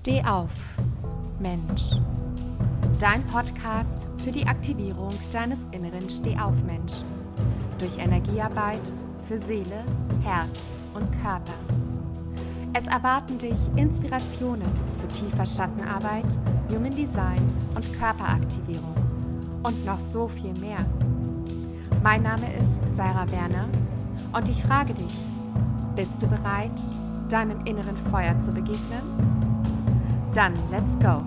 Steh auf, Mensch. Dein Podcast für die Aktivierung deines inneren Stehauf-Menschen. Durch Energiearbeit für Seele, Herz und Körper. Es erwarten dich Inspirationen zu tiefer Schattenarbeit, Human Design und Körperaktivierung. Und noch so viel mehr. Mein Name ist Sarah Werner und ich frage dich, bist du bereit, deinem inneren Feuer zu begegnen? Dann, let's go!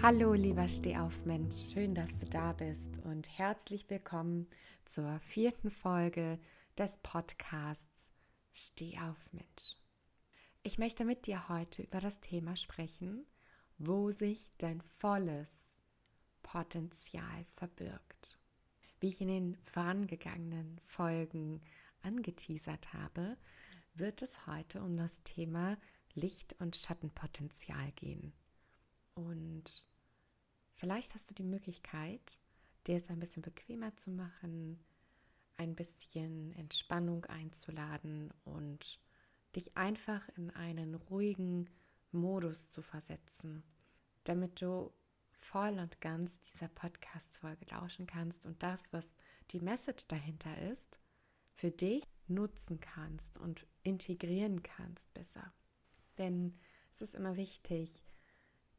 Hallo, lieber Stehaufmensch, schön, dass du da bist und herzlich willkommen zur vierten Folge des Podcasts Stehaufmensch. Ich möchte mit dir heute über das Thema sprechen, wo sich dein volles Potenzial verbirgt. Wie ich in den vorangegangenen Folgen angeteasert habe, wird es heute um das Thema Licht- und Schattenpotenzial gehen. Und vielleicht hast du die Möglichkeit, dir es ein bisschen bequemer zu machen, ein bisschen Entspannung einzuladen und dich einfach in einen ruhigen Modus zu versetzen, damit du voll und ganz dieser Podcast-Folge lauschen kannst und das, was die Message dahinter ist, für dich nutzen kannst und integrieren kannst besser. Denn es ist immer wichtig,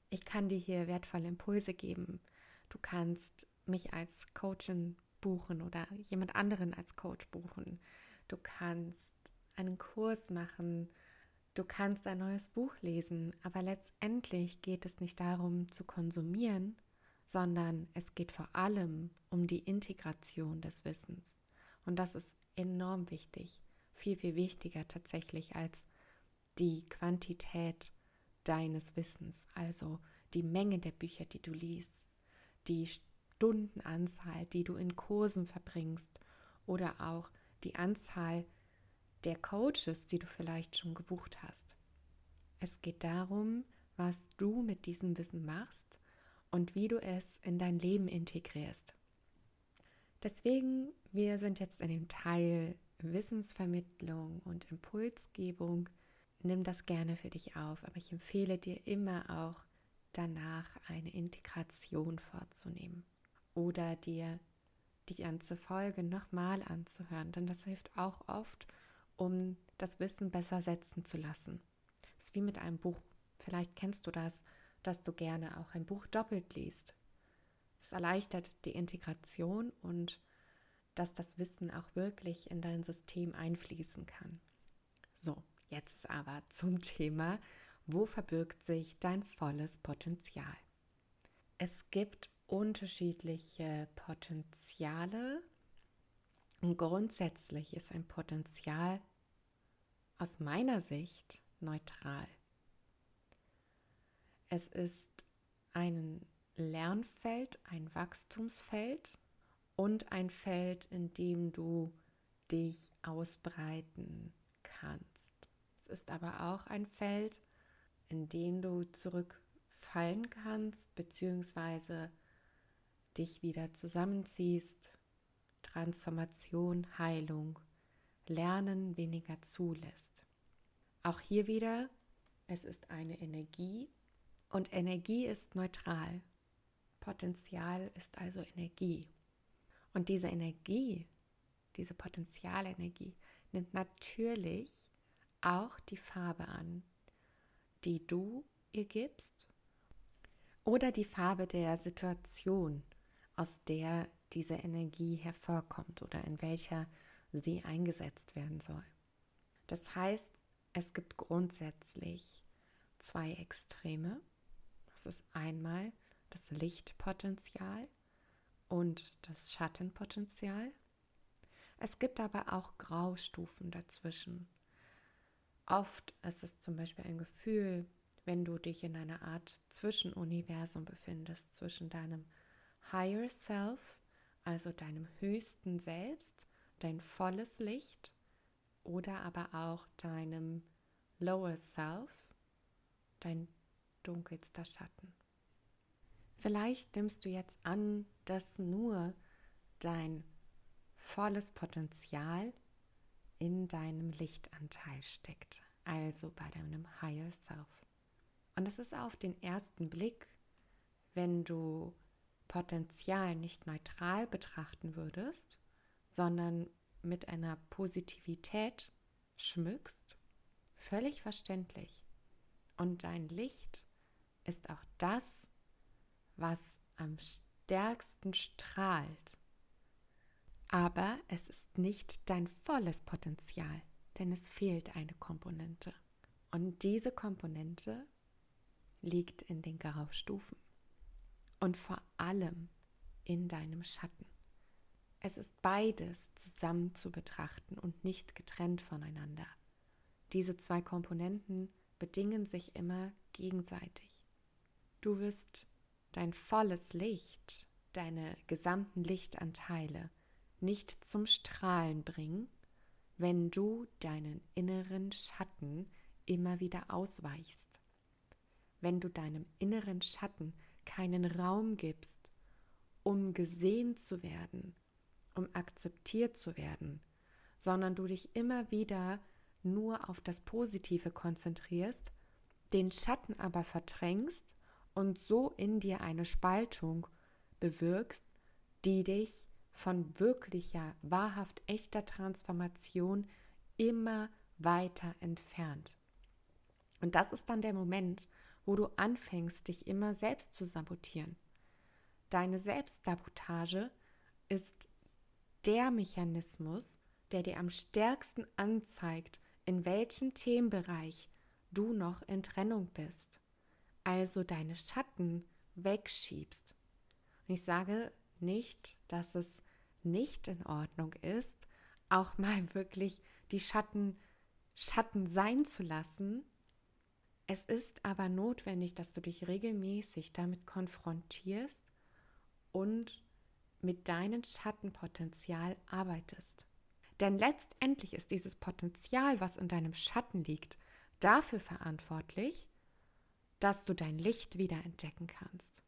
ich kann dir hier wertvolle Impulse geben. Du kannst mich als Coachin buchen oder jemand anderen als Coach buchen. Du kannst einen Kurs machen, Du kannst ein neues Buch lesen, aber letztendlich geht es nicht darum zu konsumieren, sondern es geht vor allem um die Integration des Wissens. Und das ist enorm wichtig, viel, viel wichtiger tatsächlich als die Quantität deines Wissens, also die Menge der Bücher, die du liest, die Stundenanzahl, die du in Kursen verbringst oder auch die Anzahl der Coaches, die du vielleicht schon gebucht hast. Es geht darum, was du mit diesem Wissen machst und wie du es in dein Leben integrierst. Deswegen, wir sind jetzt in dem Teil Wissensvermittlung und Impulsgebung. Nimm das gerne für dich auf, aber ich empfehle dir immer auch danach eine Integration vorzunehmen oder dir die ganze Folge nochmal anzuhören, denn das hilft auch oft, um das Wissen besser setzen zu lassen. Das ist wie mit einem Buch. Vielleicht kennst du das, dass du gerne auch ein Buch doppelt liest. Es erleichtert die Integration und dass das Wissen auch wirklich in dein System einfließen kann. So, jetzt aber zum Thema, wo verbirgt sich dein volles Potenzial? Es gibt unterschiedliche Potenziale und grundsätzlich ist ein Potenzial aus meiner Sicht neutral. Es ist ein Lernfeld, ein Wachstumsfeld und ein Feld, in dem du dich ausbreiten kannst. Es ist aber auch ein Feld, in dem du zurückfallen kannst, beziehungsweise dich wieder zusammenziehst, Transformation, Heilung Lernen weniger zulässt. Auch hier wieder, es ist eine Energie und Energie ist neutral. Potenzial ist also Energie. Und diese Energie, diese Potenzialenergie, nimmt natürlich auch die Farbe an, die du ihr gibst oder die Farbe der Situation, aus der diese Energie hervorkommt oder in welcher sie eingesetzt werden soll. Das heißt, es gibt grundsätzlich zwei Extreme. Das ist einmal das Lichtpotenzial und das Schattenpotenzial. Es gibt aber auch Graustufen dazwischen. Oft ist es zum Beispiel ein Gefühl, wenn du dich in einer Art Zwischenuniversum befindest, zwischen deinem Higher Self, also deinem höchsten Selbst, dein volles Licht oder aber auch deinem Lower Self, dein dunkelster Schatten. Vielleicht nimmst du jetzt an, dass nur dein volles Potenzial in deinem Lichtanteil steckt, also bei deinem Higher Self. Und es ist auf den ersten Blick, wenn du Potenzial nicht neutral betrachten würdest, sondern mit einer Positivität schmückst, völlig verständlich. Und dein Licht ist auch das, was am stärksten strahlt. Aber es ist nicht dein volles Potenzial, denn es fehlt eine Komponente. Und diese Komponente liegt in den Graustufen und vor allem in deinem Schatten. Es ist beides zusammen zu betrachten und nicht getrennt voneinander. Diese zwei Komponenten bedingen sich immer gegenseitig. Du wirst dein volles Licht, deine gesamten Lichtanteile nicht zum Strahlen bringen, wenn du deinen inneren Schatten immer wieder ausweichst. Wenn du deinem inneren Schatten keinen Raum gibst, um gesehen zu werden, um akzeptiert zu werden, sondern du dich immer wieder nur auf das Positive konzentrierst, den Schatten aber verdrängst und so in dir eine Spaltung bewirkst, die dich von wirklicher, wahrhaft echter Transformation immer weiter entfernt. Und das ist dann der Moment, wo du anfängst, dich immer selbst zu sabotieren. Deine Selbstsabotage ist der Mechanismus, der dir am stärksten anzeigt, in welchem Themenbereich du noch in Trennung bist, also deine Schatten wegschiebst. Und ich sage nicht, dass es nicht in Ordnung ist, auch mal wirklich die Schatten Schatten sein zu lassen. Es ist aber notwendig, dass du dich regelmäßig damit konfrontierst und mit deinem Schattenpotenzial arbeitest. Denn letztendlich ist dieses Potenzial, was in deinem Schatten liegt, dafür verantwortlich, dass du dein Licht wieder entdecken kannst.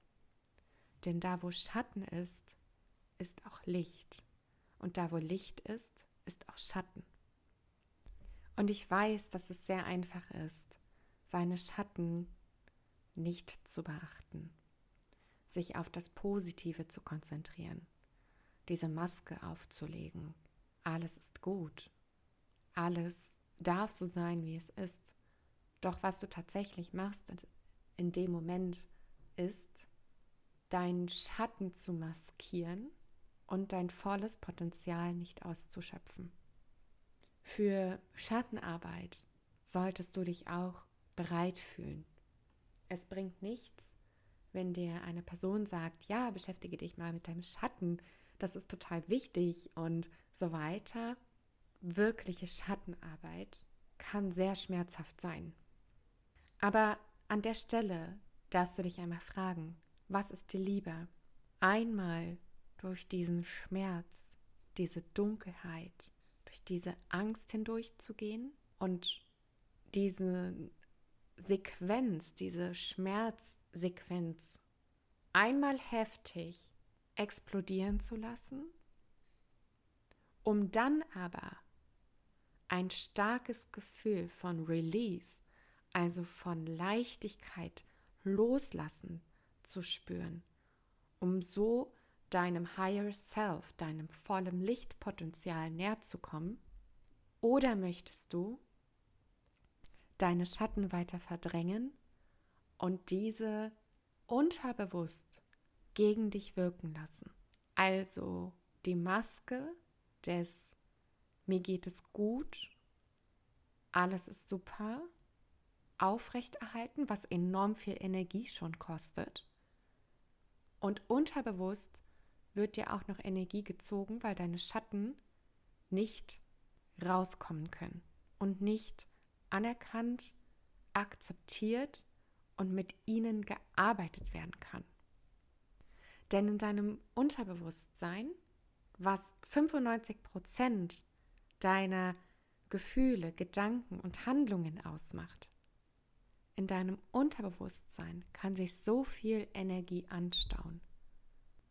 Denn da, wo Schatten ist, ist auch Licht. Und da, wo Licht ist, ist auch Schatten. Und ich weiß, dass es sehr einfach ist, seine Schatten nicht zu beachten sich auf das Positive zu konzentrieren, diese Maske aufzulegen. Alles ist gut. Alles darf so sein, wie es ist. Doch was du tatsächlich machst in dem Moment ist, deinen Schatten zu maskieren und dein volles Potenzial nicht auszuschöpfen. Für Schattenarbeit solltest du dich auch bereit fühlen. Es bringt nichts, wenn dir eine Person sagt, ja, beschäftige dich mal mit deinem Schatten, das ist total wichtig und so weiter. Wirkliche Schattenarbeit kann sehr schmerzhaft sein. Aber an der Stelle darfst du dich einmal fragen, was ist dir lieber? Einmal durch diesen Schmerz, diese Dunkelheit, durch diese Angst hindurchzugehen und diese Sequenz, diese Schmerzsequenz einmal heftig explodieren zu lassen, um dann aber ein starkes Gefühl von Release, also von Leichtigkeit, Loslassen zu spüren, um so deinem Higher Self, deinem vollen Lichtpotenzial näher zu kommen? Oder möchtest du deine Schatten weiter verdrängen und diese unterbewusst gegen dich wirken lassen. Also die Maske des mir geht es gut, alles ist super, aufrechterhalten, was enorm viel Energie schon kostet. Und unterbewusst wird dir auch noch Energie gezogen, weil deine Schatten nicht rauskommen können und nicht anerkannt, akzeptiert und mit ihnen gearbeitet werden kann. Denn in deinem Unterbewusstsein, was 95 Prozent deiner Gefühle, Gedanken und Handlungen ausmacht, in deinem Unterbewusstsein kann sich so viel Energie anstauen.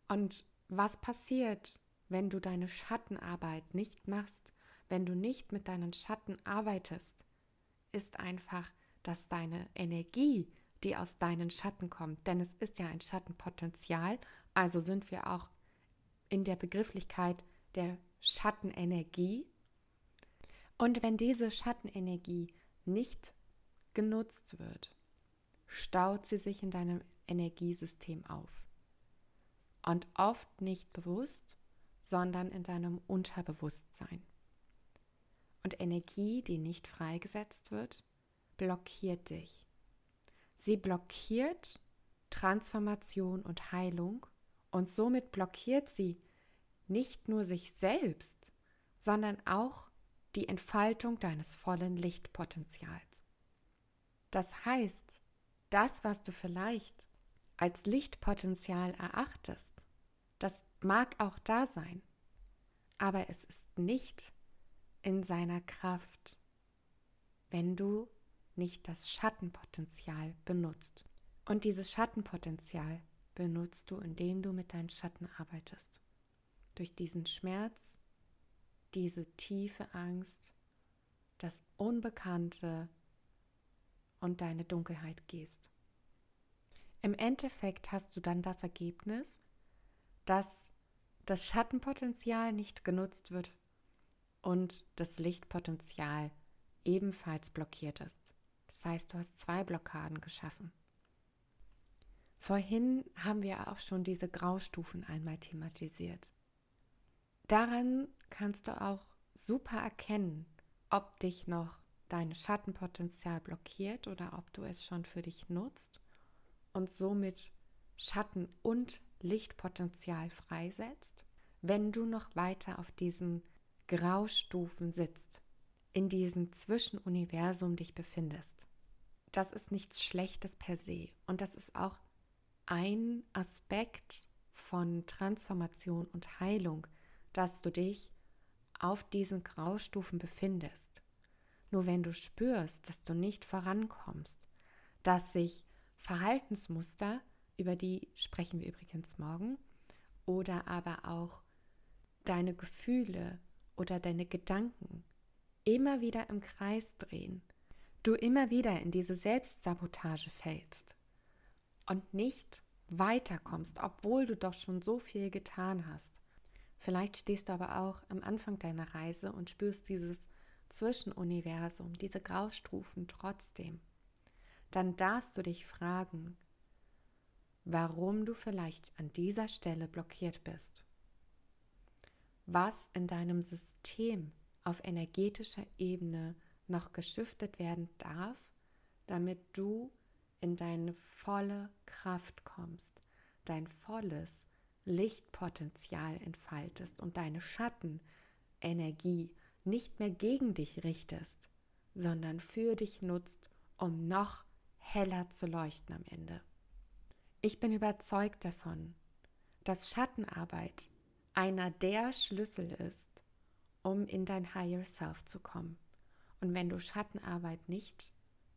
Und was passiert, wenn du deine Schattenarbeit nicht machst, wenn du nicht mit deinen Schatten arbeitest, ist einfach, dass deine Energie, die aus deinen Schatten kommt, denn es ist ja ein Schattenpotenzial, also sind wir auch in der Begrifflichkeit der Schattenenergie. Und wenn diese Schattenenergie nicht genutzt wird, staut sie sich in deinem Energiesystem auf. Und oft nicht bewusst, sondern in deinem Unterbewusstsein. Und Energie, die nicht freigesetzt wird, blockiert dich. Sie blockiert Transformation und Heilung und somit blockiert sie nicht nur sich selbst, sondern auch die Entfaltung deines vollen Lichtpotenzials. Das heißt, das, was du vielleicht als Lichtpotenzial erachtest, das mag auch da sein, aber es ist nicht in seiner Kraft, wenn du nicht das Schattenpotenzial benutzt. Und dieses Schattenpotenzial benutzt du, indem du mit deinen Schatten arbeitest. Durch diesen Schmerz, diese tiefe Angst, das Unbekannte, und deine Dunkelheit gehst. Im Endeffekt hast du dann das Ergebnis, dass das Schattenpotenzial nicht genutzt wird und das Lichtpotenzial ebenfalls blockiert ist. Das heißt, du hast zwei Blockaden geschaffen. Vorhin haben wir auch schon diese Graustufen einmal thematisiert. Daran kannst du auch super erkennen, ob dich noch dein Schattenpotenzial blockiert oder ob du es schon für dich nutzt und somit Schatten- und Lichtpotenzial freisetzt, wenn du noch weiter auf diesen Graustufen sitzt, in diesem Zwischenuniversum dich befindest. Das ist nichts Schlechtes per se und das ist auch ein Aspekt von Transformation und Heilung, dass du dich auf diesen Graustufen befindest. Nur wenn du spürst, dass du nicht vorankommst, dass sich Verhaltensmuster, über die sprechen wir übrigens morgen, oder aber auch deine Gefühle oder deine Gedanken immer wieder im Kreis drehen, du immer wieder in diese Selbstsabotage fällst und nicht weiterkommst, obwohl du doch schon so viel getan hast. Vielleicht stehst du aber auch am Anfang deiner Reise und spürst dieses Zwischenuniversum, diese Graustufen trotzdem, dann darfst du dich fragen, warum du vielleicht an dieser Stelle blockiert bist. Was in deinem System auf energetischer Ebene noch geschiftet werden darf, damit du in deine volle Kraft kommst, dein volles Lichtpotenzial entfaltest und deine Schattenenergie nicht mehr gegen dich richtest, sondern für dich nutzt, um noch heller zu leuchten am Ende. Ich bin überzeugt davon, dass Schattenarbeit einer der Schlüssel ist, um in dein Higher Self zu kommen. Und wenn du Schattenarbeit nicht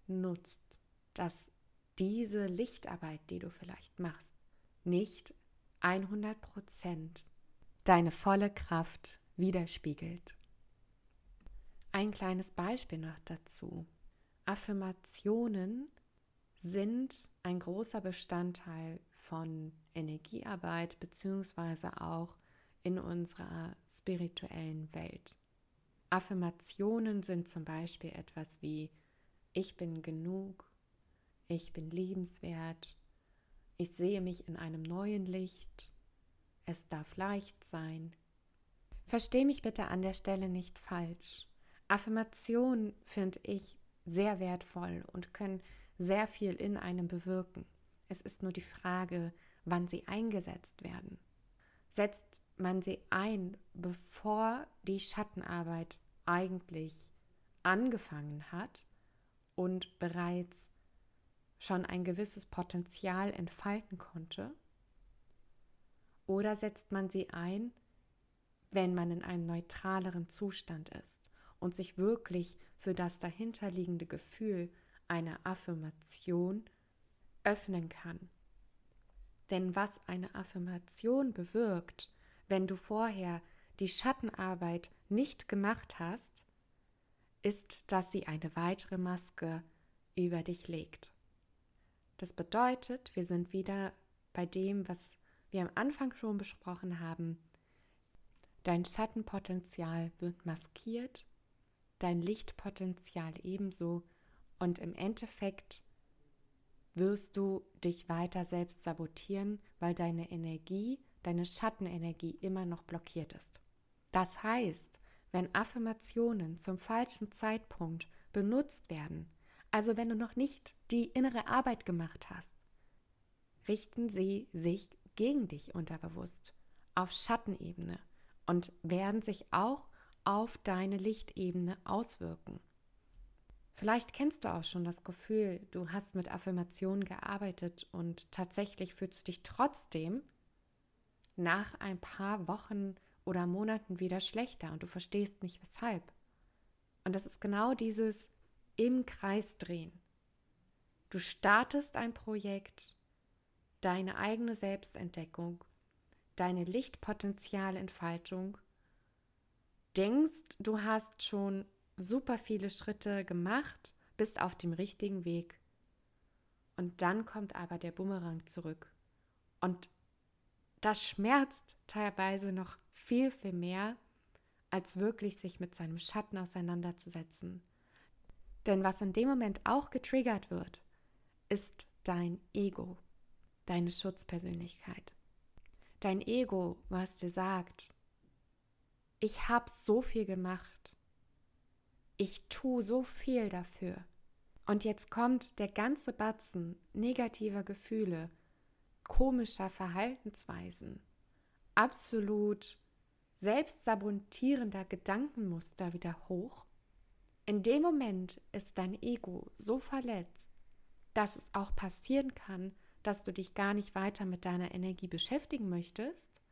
nutzt, dass diese Lichtarbeit, die du vielleicht machst, nicht 100% deine volle Kraft widerspiegelt. Ein kleines Beispiel noch dazu. Affirmationen sind ein großer Bestandteil von Energiearbeit beziehungsweise auch in unserer spirituellen Welt. Affirmationen sind zum Beispiel etwas wie ich bin genug, ich bin liebenswert, ich sehe mich in einem neuen Licht, es darf leicht sein. Versteh mich bitte an der Stelle nicht falsch. Affirmationen finde ich sehr wertvoll und können sehr viel in einem bewirken. Es ist nur die Frage, wann sie eingesetzt werden. Setzt man sie ein, bevor die Schattenarbeit eigentlich angefangen hat und bereits schon ein gewisses Potenzial entfalten konnte? Oder setzt man sie ein, wenn man in einem neutraleren Zustand ist? und sich wirklich für das dahinterliegende Gefühl eine Affirmation öffnen kann. Denn was eine Affirmation bewirkt, wenn du vorher die Schattenarbeit nicht gemacht hast, ist, dass sie eine weitere Maske über dich legt. Das bedeutet, wir sind wieder bei dem, was wir am Anfang schon besprochen haben. Dein Schattenpotenzial wird maskiert, dein Lichtpotenzial ebenso und im Endeffekt wirst du dich weiter selbst sabotieren, weil deine Energie, deine Schattenenergie immer noch blockiert ist. Das heißt, wenn Affirmationen zum falschen Zeitpunkt benutzt werden, also wenn du noch nicht die innere Arbeit gemacht hast, richten sie sich gegen dich unterbewusst auf Schattenebene und werden sich auch auf deine Lichtebene auswirken. Vielleicht kennst du auch schon das Gefühl, du hast mit Affirmationen gearbeitet und tatsächlich fühlst du dich trotzdem nach ein paar Wochen oder Monaten wieder schlechter und du verstehst nicht weshalb. Und das ist genau dieses im Kreis drehen. Du startest ein Projekt, deine eigene Selbstentdeckung, deine Lichtpotenzialentfaltung, denkst, du hast schon super viele Schritte gemacht, bist auf dem richtigen Weg. Und dann kommt aber der Bumerang zurück. Und das schmerzt teilweise noch viel, viel mehr, als wirklich sich mit seinem Schatten auseinanderzusetzen. Denn was in dem Moment auch getriggert wird, ist dein Ego, deine Schutzpersönlichkeit. Dein Ego, was dir sagt, ich habe so viel gemacht, ich tue so viel dafür. Und jetzt kommt der ganze Batzen negativer Gefühle, komischer Verhaltensweisen, absolut selbstsabotierender Gedankenmuster wieder hoch. In dem Moment ist dein Ego so verletzt, dass es auch passieren kann, dass du dich gar nicht weiter mit deiner Energie beschäftigen möchtest,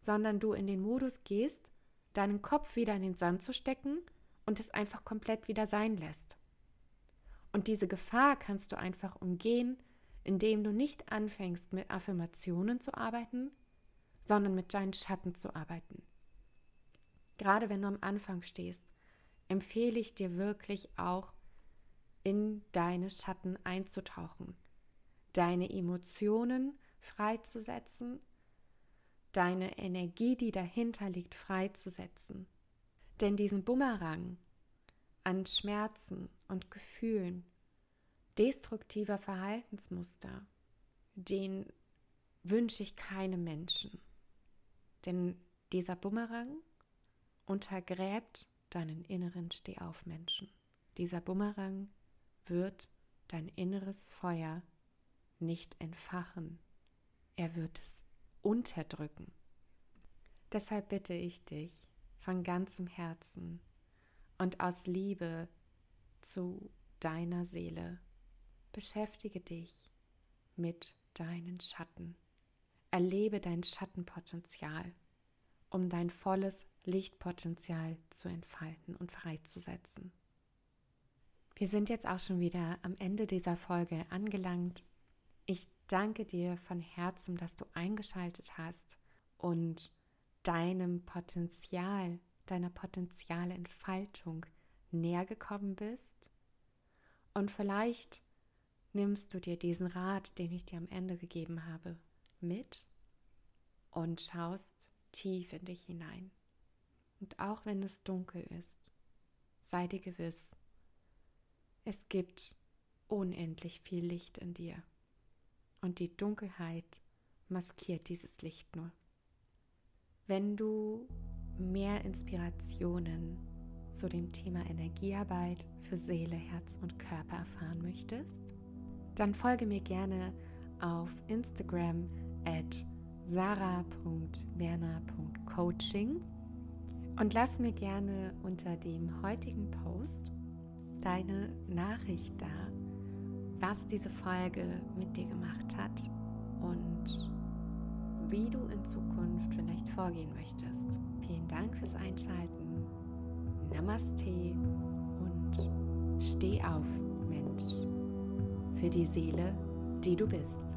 sondern du in den Modus gehst, deinen Kopf wieder in den Sand zu stecken und es einfach komplett wieder sein lässt. Und diese Gefahr kannst du einfach umgehen, indem du nicht anfängst mit Affirmationen zu arbeiten, sondern mit deinen Schatten zu arbeiten. Gerade wenn du am Anfang stehst, empfehle ich dir wirklich auch in deine Schatten einzutauchen, deine Emotionen freizusetzen, deine Energie, die dahinter liegt, freizusetzen denn diesen Bumerang an Schmerzen und Gefühlen, destruktiver Verhaltensmuster, den wünsche ich keinem Menschen. Denn dieser Bumerang untergräbt deinen inneren Stehaufmenschen. Dieser Bumerang wird dein inneres Feuer nicht entfachen. Er wird es unterdrücken. Deshalb bitte ich dich, von ganzem Herzen und aus Liebe zu deiner Seele. Beschäftige dich mit deinen Schatten. Erlebe dein Schattenpotenzial, um dein volles Lichtpotenzial zu entfalten und freizusetzen. Wir sind jetzt auch schon wieder am Ende dieser Folge angelangt. Ich danke dir von Herzen, dass du eingeschaltet hast und deinem Potenzial, deiner Potenzialentfaltung näher gekommen bist. Und vielleicht nimmst du dir diesen Rat, den ich dir am Ende gegeben habe, mit und schaust tief in dich hinein. Und auch wenn es dunkel ist, sei dir gewiss, es gibt unendlich viel Licht in dir. Und die Dunkelheit maskiert dieses Licht nur. Wenn du mehr Inspirationen zu dem Thema Energiearbeit für Seele, Herz und Körper erfahren möchtest, dann folge mir gerne auf Instagram at sarah.werner.coaching und lass mir gerne unter dem heutigen Post deine Nachricht da, was diese Folge mit dir gemacht hat und wie du in Zukunft vielleicht vorgehen möchtest. Vielen Dank fürs Einschalten. Namaste und steh auf, Mensch für die Seele, die du bist.